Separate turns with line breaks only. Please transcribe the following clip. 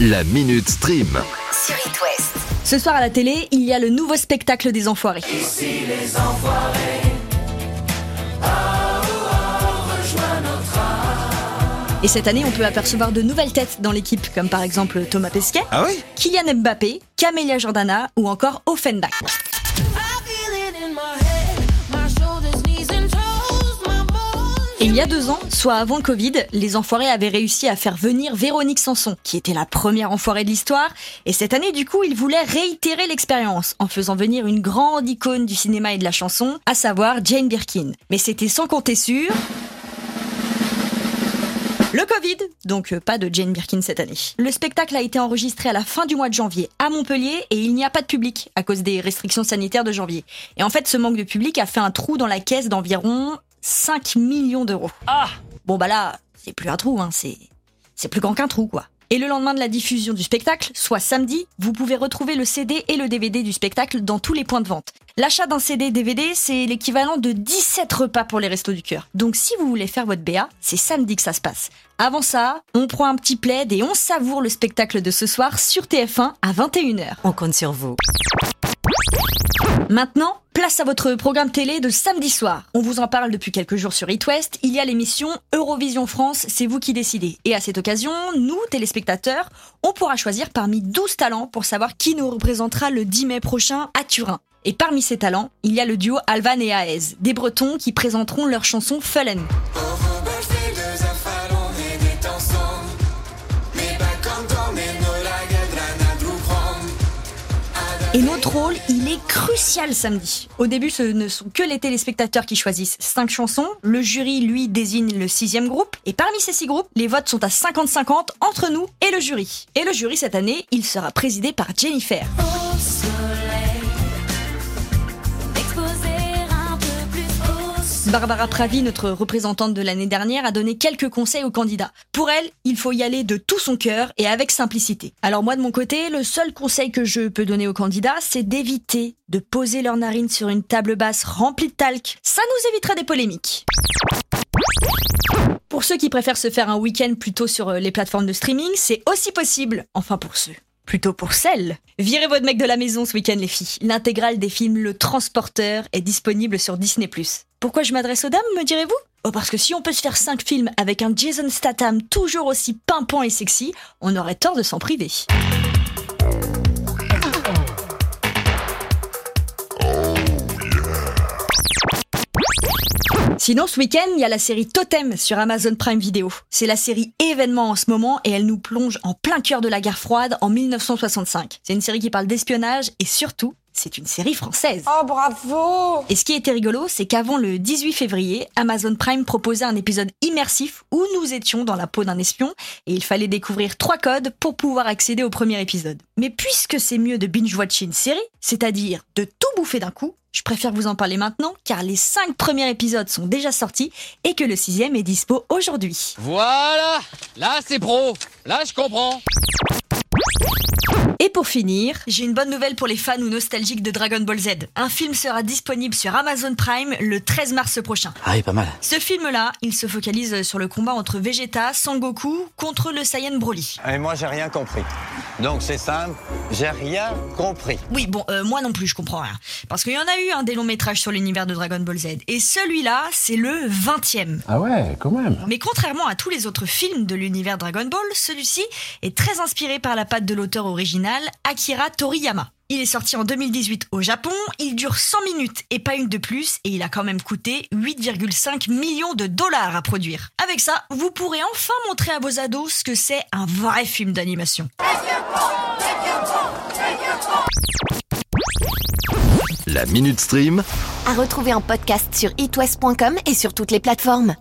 La Minute Stream.
sur It West.
Ce soir à la télé, il y a le nouveau spectacle des Enfoirés. Et cette année, on peut apercevoir de nouvelles têtes dans l'équipe, comme par exemple Thomas Pesquet,
Ah oui?
Kylian Mbappé, Camélia Jordana ou encore Offenbach. Et il y a deux ans, soit avant le Covid, les Enfoirés avaient réussi à faire venir Véronique Sanson, qui était la première Enfoirée de l'histoire. Et cette année, du coup, ils voulaient réitérer l'expérience en faisant venir une grande icône du cinéma et de la chanson, à savoir Jane Birkin. Mais c'était sans compter sur... Le Covid, donc euh, pas de Jane Birkin cette année. Le spectacle a été enregistré à la fin du mois de janvier à Montpellier et il n'y a pas de public à cause des restrictions sanitaires de janvier. Et en fait, ce manque de public a fait un trou dans la caisse d'environ 5 millions d'euros. Ah Bon bah là, c'est plus un trou, hein, c'est c'est plus grand qu'un trou quoi. Et le lendemain de la diffusion du spectacle, soit samedi, vous pouvez retrouver le CD et le DVD du spectacle dans tous les points de vente. L'achat d'un CD DVD, c'est l'équivalent de 17 repas pour les restos du cœur. Donc si vous voulez faire votre BA, c'est samedi que ça se passe. Avant ça, on prend un petit plaid et on savoure le spectacle de ce soir sur TF1 à 21h.
On compte sur vous.
Maintenant, place à votre programme télé de samedi soir. On vous en parle depuis quelques jours sur It West. Il y a l'émission Eurovision France, c'est vous qui décidez. Et à cette occasion, nous, téléspectateurs, on pourra choisir parmi 12 talents pour savoir qui nous représentera le 10 mai prochain à Turin. Et parmi ces talents, il y a le duo Alvan et Aez, des Bretons qui présenteront leur chanson Fallen. Et notre rôle, il est crucial samedi. Au début, ce ne sont que les téléspectateurs qui choisissent cinq chansons. Le jury, lui, désigne le sixième groupe. Et parmi ces six groupes, les votes sont à 50-50 entre nous et le jury. Et le jury, cette année, il sera présidé par Jennifer.
Au
Barbara Pravi, notre représentante de l'année dernière, a donné quelques conseils aux candidats. Pour elle, il faut y aller de tout son cœur et avec simplicité. Alors moi, de mon côté, le seul conseil que je peux donner aux candidats, c'est d'éviter de poser leurs narines sur une table basse remplie de talc. Ça nous évitera des polémiques. Pour ceux qui préfèrent se faire un week-end plutôt sur euh, les plateformes de streaming, c'est aussi possible. Enfin pour ceux. Plutôt pour celles. Virez votre mec de la maison ce week-end les filles. L'intégrale des films Le Transporteur est disponible sur Disney+. Pourquoi je m'adresse aux dames, me direz-vous? Oh parce que si on peut se faire 5 films avec un Jason Statham toujours aussi pimpant et sexy, on aurait tort de s'en priver. Sinon, ce week-end, il y a la série Totem sur Amazon Prime Video. C'est la série événement en ce moment et elle nous plonge en plein cœur de la guerre froide en 1965. C'est une série qui parle d'espionnage et surtout, c'est une série française.
Oh bravo
Et ce qui était rigolo, c'est qu'avant le 18 février, Amazon Prime proposait un épisode immersif où nous étions dans la peau d'un espion et il fallait découvrir trois codes pour pouvoir accéder au premier épisode. Mais puisque c'est mieux de binge-watcher une série, c'est-à-dire de tout bouffer d'un coup, je préfère vous en parler maintenant car les cinq premiers épisodes sont déjà sortis et que le sixième est dispo aujourd'hui.
Voilà! Là, c'est pro! Là, je comprends
Et pour finir, j'ai une bonne nouvelle pour les fans ou nostalgiques de Dragon Ball Z. Un film sera disponible sur Amazon Prime le 13 mars prochain.
Ah oui, pas mal.
Ce film-là, il se focalise sur le combat entre Vegeta, Sangoku contre le Saiyan Broly.
Et moi, j'ai rien compris. Donc, c'est simple, j'ai rien compris.
Oui, bon, euh, moi non plus, je comprends rien. Parce qu'il y en a eu un des longs métrages sur l'univers de Dragon Ball Z. Et celui-là, c'est le 20e.
Ah ouais, quand même.
Mais contrairement à tous les autres films de l'univers Dragon Ball, celui-ci est très inspiré par la patte de l'auteur original, Akira Toriyama. Il est sorti en 2018 au Japon, il dure 100 minutes et pas une de plus, et il a quand même coûté 8,5 millions de dollars à produire. Avec ça, vous pourrez enfin montrer à vos ados ce que c'est un vrai film d'animation.
La Minute Stream.
À retrouver en podcast sur itwest.com et sur toutes les plateformes.